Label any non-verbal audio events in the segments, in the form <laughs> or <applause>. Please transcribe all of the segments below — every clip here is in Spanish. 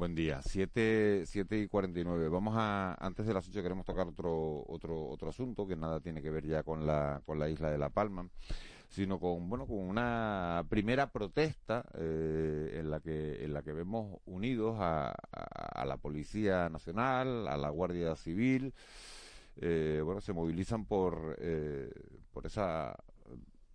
Buen día, 7, 7 y 49. Vamos a, antes de las 8 queremos tocar otro, otro, otro asunto que nada tiene que ver ya con la, con la isla de La Palma, sino con, bueno, con una primera protesta eh, en la que, en la que vemos unidos a, a, la Policía Nacional, a la Guardia Civil, eh, bueno, se movilizan por, eh, por esa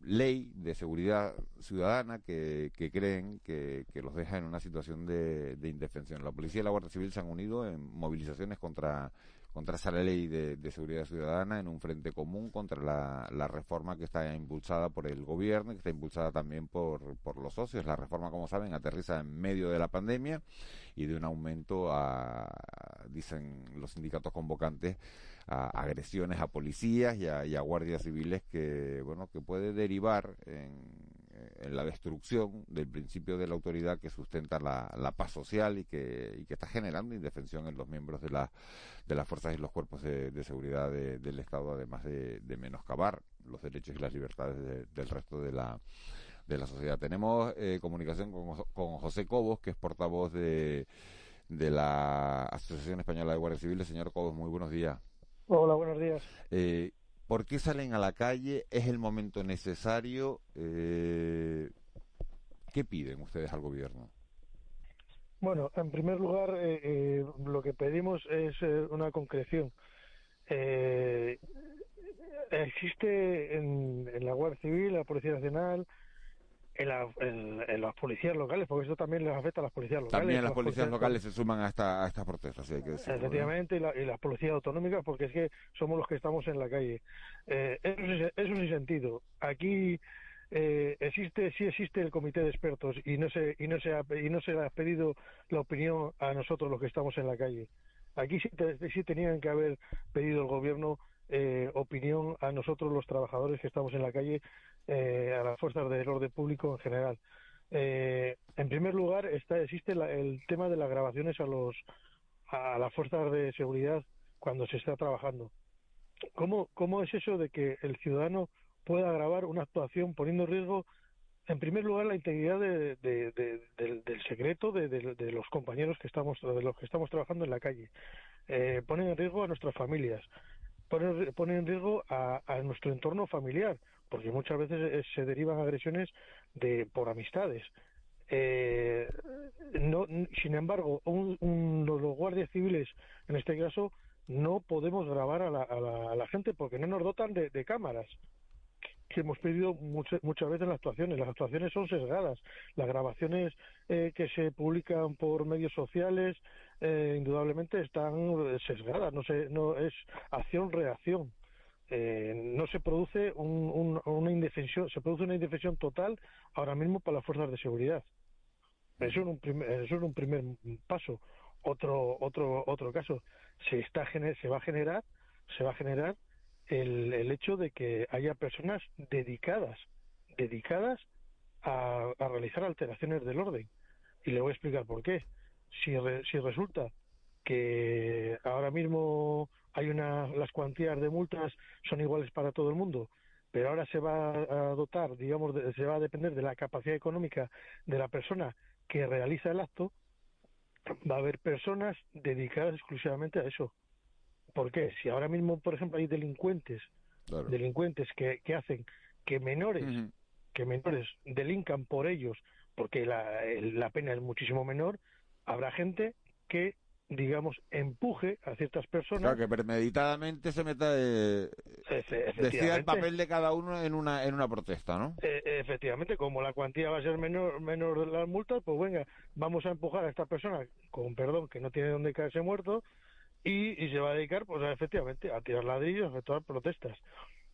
ley de seguridad ciudadana que, creen que, que, los deja en una situación de, de, indefensión. La policía y la Guardia Civil se han unido en movilizaciones contra, contra esa ley de, de seguridad ciudadana en un frente común contra la, la, reforma que está impulsada por el gobierno y que está impulsada también por, por los socios. La reforma, como saben, aterriza en medio de la pandemia y de un aumento a, dicen los sindicatos convocantes, a agresiones a policías y a, y a, guardias civiles que bueno que puede derivar en, en, la destrucción del principio de la autoridad que sustenta la, la paz social y que, y que, está generando indefensión en los miembros de, la, de las fuerzas y los cuerpos de, de seguridad de, del Estado, además de, de, menoscabar los derechos y las libertades del resto de la, de la sociedad. Tenemos eh, comunicación con, con José Cobos, que es portavoz de, de la Asociación Española de Guardias Civiles. Señor Cobos, muy buenos días. Hola, buenos días. Eh, ¿Por qué salen a la calle? ¿Es el momento necesario? Eh, ¿Qué piden ustedes al gobierno? Bueno, en primer lugar, eh, eh, lo que pedimos es eh, una concreción. existe en, en, la Guardia Civil, la Policía Nacional, en, la, en, en, las policías locales, porque eso también les afecta a las policías locales. También las, las policías, policías, locales se suman a, esta, a estas protestas, sí hay que decirlo, Efectivamente, y, la, y, las policías autonómicas, porque es que somos los que estamos en la calle. Eh, eso, eso sin sentido. Aquí eh, existe, sí existe el comité de expertos y no se y no se ha, y no se ha pedido la opinión a nosotros los que estamos en la calle. Aquí sí, te, sí tenían que haber pedido el gobierno eh, opinión a nosotros los trabajadores que estamos en la calle, eh, a las fuerzas del orden público en general. Eh, en primer lugar, está, existe la, el tema de las grabaciones a los a las fuerzas de seguridad cuando se está trabajando. ¿Cómo, cómo es eso de que el ciudadano pueda grabar una actuación poniendo en riesgo, en primer lugar, la integridad de, de, de, del, del, secreto de, los compañeros que estamos, de los que estamos trabajando en la calle? Eh, ponen en riesgo a nuestras familias, ponen, ponen en riesgo a nuestro entorno familiar, porque muchas veces se derivan agresiones de por amistades. Eh, no, sin embargo, un, un, los guardias civiles, en este caso, no podemos grabar a la, a la, a la gente porque no nos dotan de, de cámaras que hemos pedido mucho, muchas veces las actuaciones. Las actuaciones son sesgadas. Las grabaciones eh, que se publican por medios sociales, eh, indudablemente están sesgadas. No, se, no es acción-reacción. Eh, no se produce un, un, una indefensión, se produce una indefensión total ahora mismo para las fuerzas de seguridad. Eso es un primer, eso es un primer paso. Otro, otro, otro caso, se está se va a generar, se va a generar el, el hecho de que haya personas dedicadas, dedicadas a, a realizar alteraciones del orden. Y le voy a explicar por qué. Si, re, si resulta que ahora mismo hay una, las cuantías de multas son iguales para todo el mundo, pero ahora se va a dotar, digamos, de, se va a depender de la capacidad económica de la persona que realiza el acto, va a haber personas dedicadas exclusivamente a eso. ¿Por qué? Si ahora mismo, por ejemplo, hay delincuentes, claro. delincuentes que, que, hacen que menores, uh -huh. que menores delincan por ellos, porque la, la pena es muchísimo menor, habrá gente que digamos, empuje a ciertas personas. Claro, que premeditadamente se meta de, decida el papel de cada uno en una en una protesta, ¿no? Eh, efectivamente, como la cuantía va a ser menor menor de las multas, pues venga, vamos a empujar a esta persona, con perdón, que no tiene dónde caerse muerto, y, y se va a dedicar, pues a, efectivamente, a tirar ladrillos, a efectuar protestas.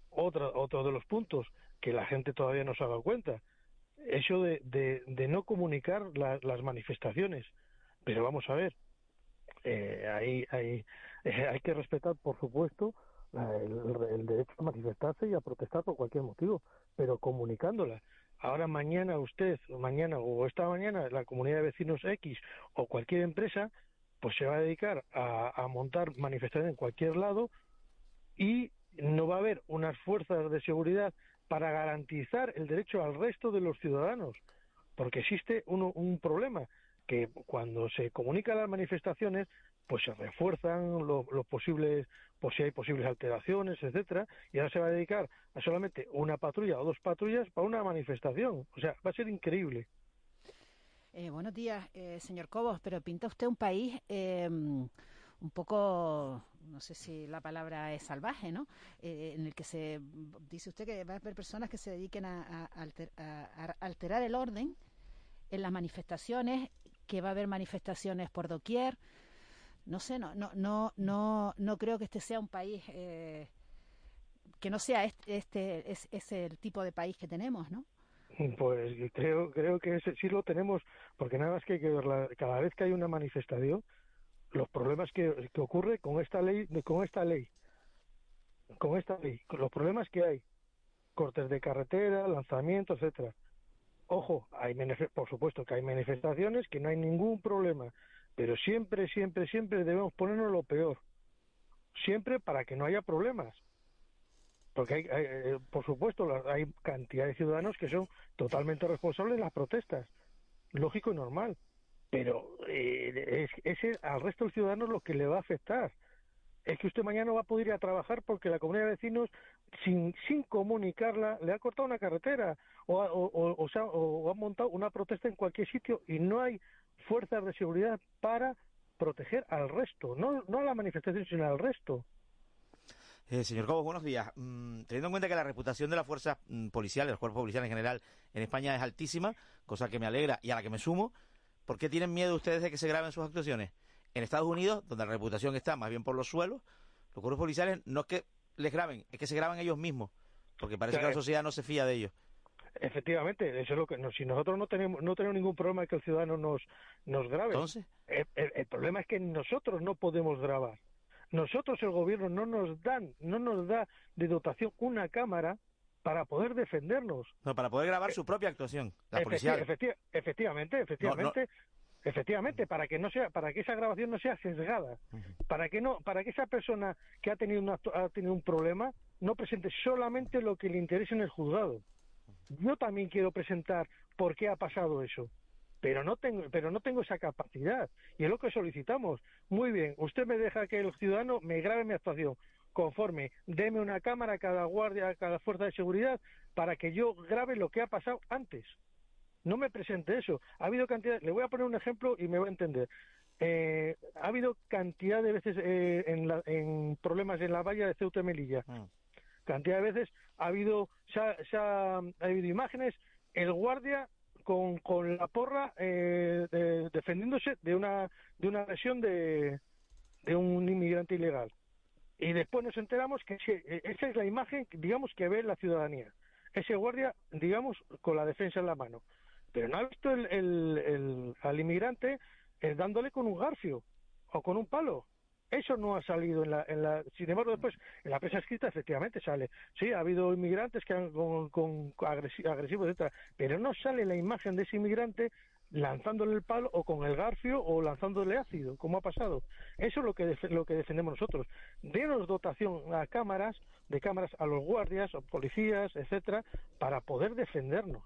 Otra, otro de los puntos que la gente todavía no se ha dado cuenta, eso de, de, de no comunicar la, las manifestaciones Pero vamos a ver, eh, ahí, ahí <laughs> eh, hay que respetar, por supuesto, el, derecho a manifestarse y a protestar por cualquier motivo, pero comunicándola. Ahora mañana usted, mañana o esta mañana la comunidad de vecinos X o cualquier empresa, pues se va a dedicar a, montar manifestaciones en cualquier lado y no va a haber unas fuerzas de seguridad para garantizar el derecho al resto de los ciudadanos, porque existe un problema que cuando se comunican las manifestaciones, pues se refuerzan los, posibles, por si hay posibles alteraciones, etcétera, y ahora se va a dedicar a solamente una patrulla o dos patrullas para una manifestación. O sea, va a ser increíble. Eh, buenos días, eh, señor Cobos, pero pinta usted un país em, un poco, no sé si la palabra es salvaje, ¿no? Eh, en el que se dice usted que va a haber personas que se dediquen a alterar el orden en las manifestaciones, que va a haber manifestaciones por doquier no sé, no, no, no, no, no creo que este sea un país eh, que no sea este, este es, el tipo de país que tenemos, ¿no? Pues creo, creo que ese, sí lo tenemos, porque nada más que verla, cada vez que hay una manifestación, los problemas que, que ocurre con esta ley, con esta ley, con esta ley, los problemas que hay, cortes de carretera, lanzamientos, etcétera. Ojo, hay por supuesto que hay manifestaciones que no hay ningún problema, pero siempre, siempre, siempre debemos ponernos lo peor. Siempre para que no haya problemas. Porque, hay, eh, por supuesto, hay cantidad de ciudadanos que son totalmente responsables de las protestas. Lógico y normal. Pero eh, es, es al resto de ciudadanos lo que le va a afectar. Es que usted mañana no va a poder ir a trabajar porque la comunidad de vecinos, sin, sin comunicarla, le ha cortado una carretera o, o, o, sea, o ha montado una protesta en cualquier sitio y no hay fuerzas de seguridad para proteger al resto, no, no a la manifestación, sino al resto. Eh, señor Cobos, buenos días. Mm, teniendo en cuenta que la reputación de las fuerzas mm, policiales, los cuerpos policiales en general en España es altísima, cosa que me alegra y a la que me sumo, ¿por qué tienen miedo ustedes de que se graben sus actuaciones? En Estados Unidos, donde la reputación está más bien por los suelos, los cuerpos policiales no es que les graben, es que se graban ellos mismos, porque parece que la sociedad no se fía de ellos. Efectivamente, eso es lo que si nosotros no tenemos no tenemos ningún problema de que el ciudadano nos nos grabe. Entonces, el, problema es que nosotros no podemos grabar. Nosotros el gobierno no nos dan no nos da de dotación una cámara para poder defendernos. No, para poder grabar su propia actuación, la efectivamente, efectivamente. Efectivamente, para que no sea, para que esa grabación no sea sesgada, para que no, para que esa persona que ha tenido ha tenido un problema no presente solamente lo que le interese en el juzgado. Yo también quiero presentar por qué ha pasado eso pero no tengo pero no tengo esa capacidad y es lo que solicitamos. Muy bien usted me deja que el ciudadano me grabe mi actuación. Conforme deme una cámara a cada guardia a cada fuerza de seguridad para que yo grabe lo que ha pasado antes no me presente eso ha habido cantidad le voy a poner un ejemplo y me va a entender eh, ha habido cantidad de veces eh, en, en, problemas en la valla de Ceuta y Melilla mm cantidad de veces ha habido, se ha, habido imágenes, el guardia con, con la porra eh, defendiéndose de una, de una lesión de, de un inmigrante ilegal. Y después nos enteramos que esa es la imagen, digamos, que ve la ciudadanía. Ese guardia, digamos, con la defensa en la mano. Pero no ha visto el, el, al inmigrante eh, dándole con un garfio o con un palo. Eso no ha salido en la, en la, sin embargo después en la prensa escrita efectivamente sale. Sí, ha habido inmigrantes que han con, con agresivos, etcétera, pero no sale la imagen de ese inmigrante lanzándole el palo o con el garfio o lanzándole ácido, como ha pasado. Eso es lo que lo que defendemos nosotros. Denos dotación a cámaras, de cámaras a los guardias o policías, etcétera, para poder defendernos.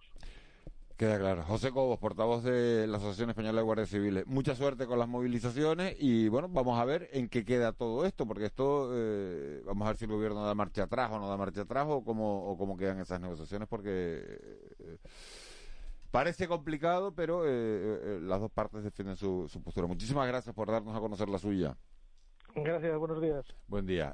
Queda claro. José Cobos, portavoz de la Asociación Española de Guardias Civiles. Mucha suerte con las movilizaciones y bueno, vamos a ver en qué queda todo esto, porque esto, eh, vamos a ver si el gobierno da marcha atrás o no da marcha atrás o cómo, o cómo quedan esas negociaciones, porque eh, parece complicado, pero eh, las dos partes defienden su, su postura. Muchísimas gracias por darnos a conocer la suya. Gracias, buenos días. Buen día.